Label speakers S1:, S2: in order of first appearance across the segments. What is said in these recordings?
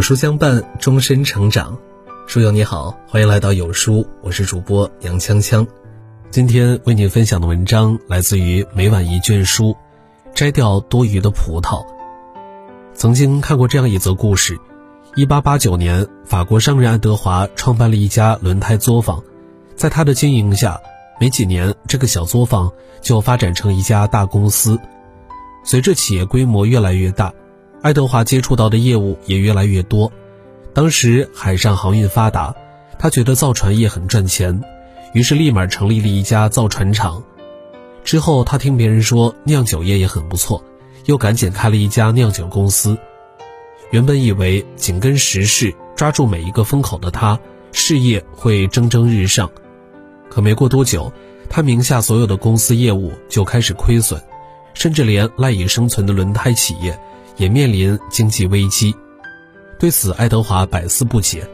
S1: 有书相伴，终身成长。书友你好，欢迎来到有书，我是主播杨锵锵。今天为您分享的文章来自于每晚一卷书，摘掉多余的葡萄。曾经看过这样一则故事：一八八九年，法国商人爱德华创办了一家轮胎作坊，在他的经营下，没几年，这个小作坊就发展成一家大公司。随着企业规模越来越大。爱德华接触到的业务也越来越多。当时海上航运发达，他觉得造船业很赚钱，于是立马成立了一家造船厂。之后，他听别人说酿酒业也很不错，又赶紧开了一家酿酒公司。原本以为紧跟时势，抓住每一个风口的他，事业会蒸蒸日上。可没过多久，他名下所有的公司业务就开始亏损，甚至连赖以生存的轮胎企业。也面临经济危机，对此爱德华百思不解。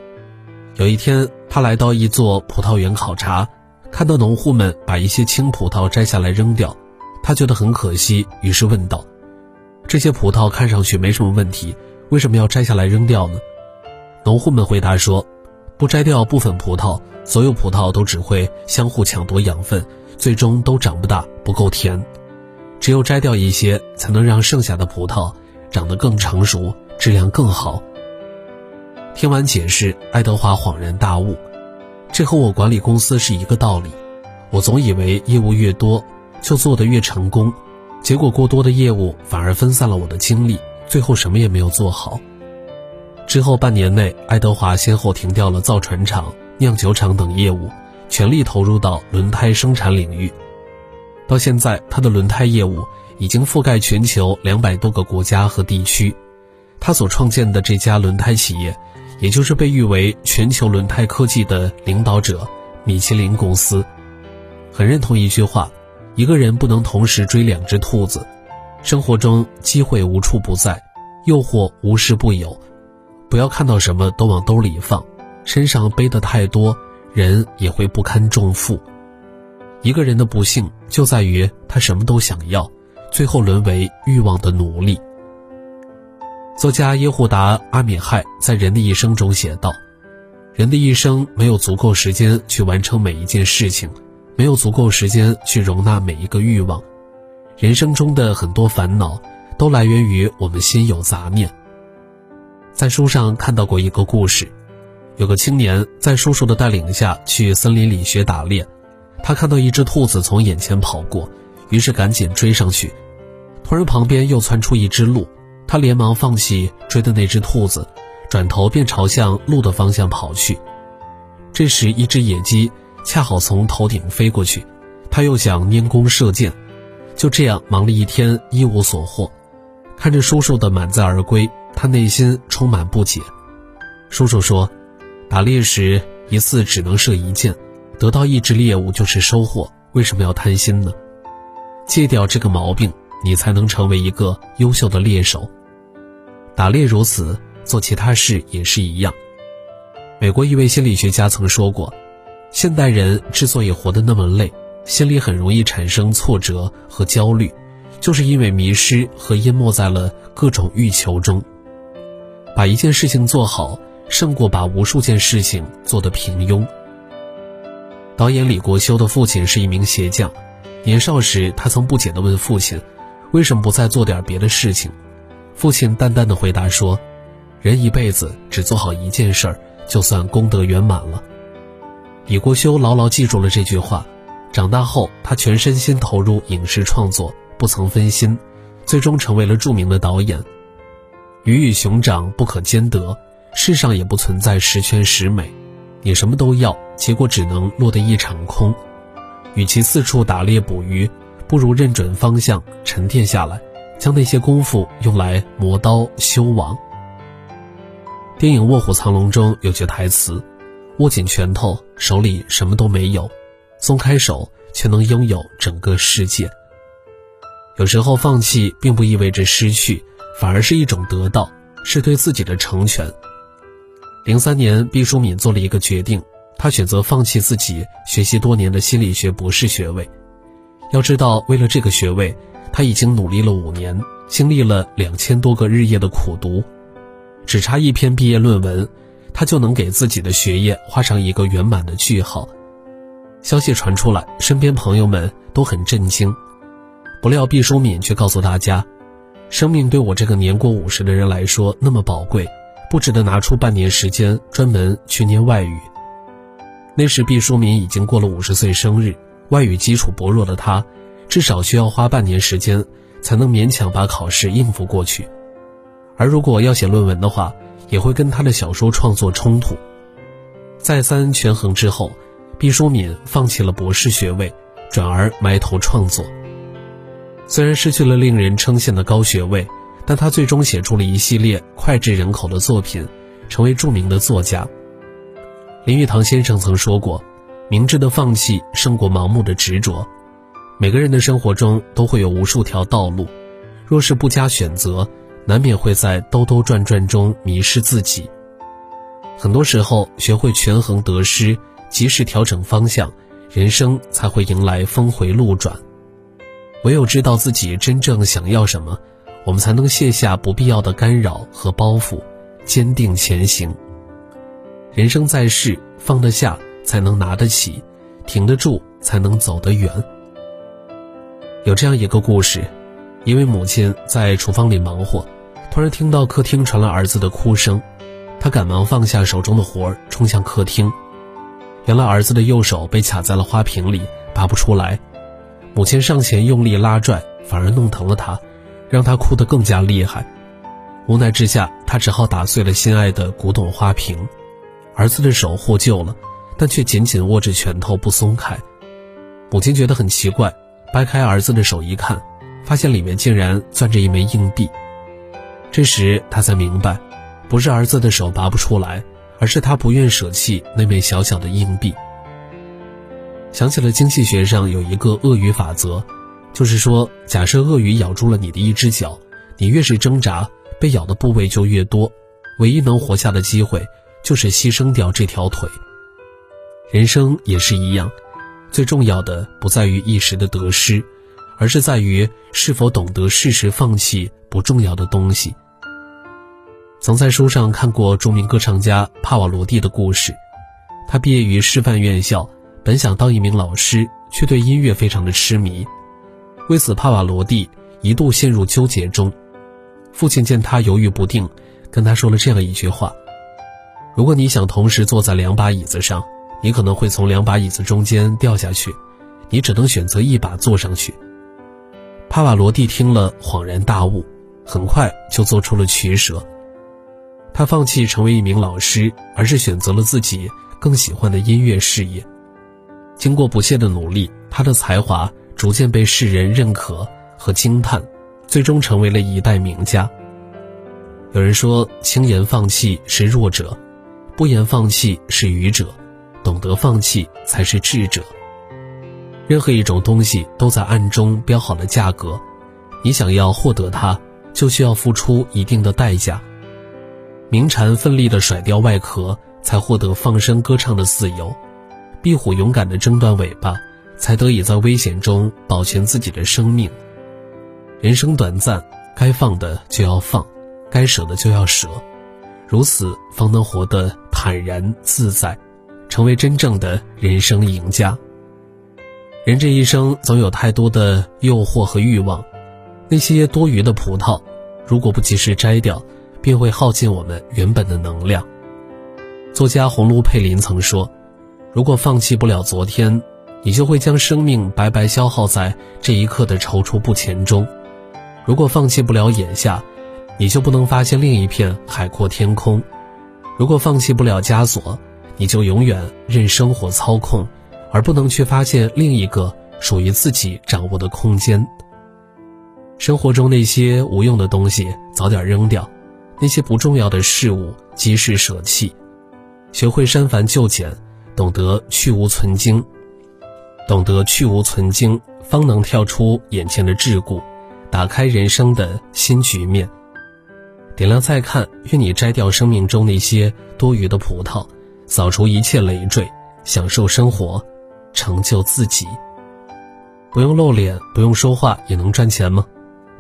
S1: 有一天，他来到一座葡萄园考察，看到农户们把一些青葡萄摘下来扔掉，他觉得很可惜，于是问道：“这些葡萄看上去没什么问题，为什么要摘下来扔掉呢？”农户们回答说：“不摘掉部分葡萄，所有葡萄都只会相互抢夺养分，最终都长不大，不够甜。只有摘掉一些，才能让剩下的葡萄。”长得更成熟，质量更好。听完解释，爱德华恍然大悟，这和我管理公司是一个道理。我总以为业务越多，就做得越成功，结果过多的业务反而分散了我的精力，最后什么也没有做好。之后半年内，爱德华先后停掉了造船厂、酿酒厂等业务，全力投入到轮胎生产领域。到现在，他的轮胎业务。已经覆盖全球两百多个国家和地区，他所创建的这家轮胎企业，也就是被誉为全球轮胎科技的领导者——米其林公司。很认同一句话：一个人不能同时追两只兔子。生活中机会无处不在，诱惑无时不有，不要看到什么都往兜里放，身上背的太多，人也会不堪重负。一个人的不幸就在于他什么都想要。最后沦为欲望的奴隶。作家耶胡达·阿米亥在《人的一生》中写道：“人的一生没有足够时间去完成每一件事情，没有足够时间去容纳每一个欲望。人生中的很多烦恼都来源于我们心有杂念。”在书上看到过一个故事，有个青年在叔叔的带领下去森林里学打猎，他看到一只兔子从眼前跑过，于是赶紧追上去。突然，旁边又窜出一只鹿，他连忙放弃追的那只兔子，转头便朝向鹿的方向跑去。这时，一只野鸡恰好从头顶飞过去，他又想拈弓射箭，就这样忙了一天，一无所获。看着叔叔的满载而归，他内心充满不解。叔叔说：“打猎时一次只能射一箭，得到一只猎物就是收获，为什么要贪心呢？戒掉这个毛病。”你才能成为一个优秀的猎手。打猎如此，做其他事也是一样。美国一位心理学家曾说过，现代人之所以活得那么累，心里很容易产生挫折和焦虑，就是因为迷失和淹没在了各种欲求中。把一件事情做好，胜过把无数件事情做得平庸。导演李国修的父亲是一名鞋匠，年少时他曾不解地问父亲。为什么不再做点别的事情？父亲淡淡的回答说：“人一辈子只做好一件事儿，就算功德圆满了。”李国修牢牢记住了这句话。长大后，他全身心投入影视创作，不曾分心，最终成为了著名的导演。鱼与熊掌不可兼得，世上也不存在十全十美。你什么都要，结果只能落得一场空。与其四处打猎捕鱼。不如认准方向，沉淀下来，将那些功夫用来磨刀修网。电影《卧虎藏龙》中有句台词：“握紧拳头，手里什么都没有；松开手，却能拥有整个世界。”有时候放弃并不意味着失去，反而是一种得到，是对自己的成全。零三年，毕淑敏做了一个决定，她选择放弃自己学习多年的心理学博士学位。要知道，为了这个学位，他已经努力了五年，经历了两千多个日夜的苦读。只差一篇毕业论文，他就能给自己的学业画上一个圆满的句号。消息传出来，身边朋友们都很震惊。不料毕淑敏却告诉大家，生命对我这个年过五十的人来说那么宝贵，不值得拿出半年时间专门去念外语。那时毕淑敏已经过了五十岁生日，外语基础薄弱的他，至少需要花半年时间才能勉强把考试应付过去。而如果要写论文的话，也会跟他的小说创作冲突。再三权衡之后，毕淑敏放弃了博士学位，转而埋头创作。虽然失去了令人称羡的高学位，但他最终写出了一系列脍炙人口的作品，成为著名的作家。林语堂先生曾说过：“明智的放弃胜过盲目的执着。”每个人的生活中都会有无数条道路，若是不加选择，难免会在兜兜转转中迷失自己。很多时候，学会权衡得失，及时调整方向，人生才会迎来峰回路转。唯有知道自己真正想要什么，我们才能卸下不必要的干扰和包袱，坚定前行。人生在世，放得下才能拿得起，挺得住才能走得远。有这样一个故事，一位母亲在厨房里忙活，突然听到客厅传来儿子的哭声，她赶忙放下手中的活儿，冲向客厅。原来儿子的右手被卡在了花瓶里，拔不出来。母亲上前用力拉拽，反而弄疼了他，让他哭得更加厉害。无奈之下，他只好打碎了心爱的古董花瓶。儿子的手获救了，但却紧紧握着拳头不松开。母亲觉得很奇怪，掰开儿子的手一看，发现里面竟然攥着一枚硬币。这时他才明白，不是儿子的手拔不出来，而是他不愿舍弃那枚小小的硬币。想起了经济学上有一个鳄鱼法则，就是说，假设鳄鱼咬住了你的一只脚，你越是挣扎，被咬的部位就越多，唯一能活下的机会就是牺牲掉这条腿。人生也是一样，最重要的不在于一时的得失，而是在于是否懂得适时放弃不重要的东西。曾在书上看过著名歌唱家帕瓦罗蒂的故事，他毕业于师范院校。本想当一名老师，却对音乐非常的痴迷，为此帕瓦罗蒂一度陷入纠结中。父亲见他犹豫不定，跟他说了这样一句话：“如果你想同时坐在两把椅子上，你可能会从两把椅子中间掉下去，你只能选择一把坐上去。”帕瓦罗蒂听了恍然大悟，很快就做出了取舍。他放弃成为一名老师，而是选择了自己更喜欢的音乐事业。经过不懈的努力，他的才华逐渐被世人认可和惊叹，最终成为了一代名家。有人说，轻言放弃是弱者，不言放弃是愚者，懂得放弃才是智者。任何一种东西都在暗中标好了价格，你想要获得它，就需要付出一定的代价。鸣蝉奋力地甩掉外壳，才获得放声歌唱的自由。壁虎勇敢地挣断尾巴，才得以在危险中保全自己的生命。人生短暂，该放的就要放，该舍的就要舍，如此方能活得坦然自在，成为真正的人生赢家。人这一生总有太多的诱惑和欲望，那些多余的葡萄，如果不及时摘掉，便会耗尽我们原本的能量。作家红炉佩林曾说。如果放弃不了昨天，你就会将生命白白消耗在这一刻的踌躇不前中；如果放弃不了眼下，你就不能发现另一片海阔天空；如果放弃不了枷锁，你就永远任生活操控，而不能去发现另一个属于自己掌握的空间。生活中那些无用的东西早点扔掉，那些不重要的事物及时舍弃，学会删繁就简。懂得去无存精，懂得去无存精，方能跳出眼前的桎梏，打开人生的新局面。点亮再看，愿你摘掉生命中那些多余的葡萄，扫除一切累赘，享受生活，成就自己。不用露脸，不用说话，也能赚钱吗？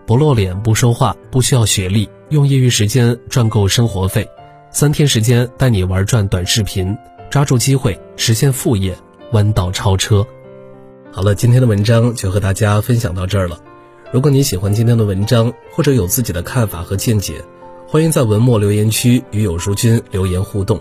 S1: 不露脸，不说话，不需要学历，用业余时间赚够生活费，三天时间带你玩转短视频，抓住机会实现副业，弯道超车。好了，今天的文章就和大家分享到这儿了。如果你喜欢今天的文章，或者有自己的看法和见解，欢迎在文末留言区与有书君留言互动。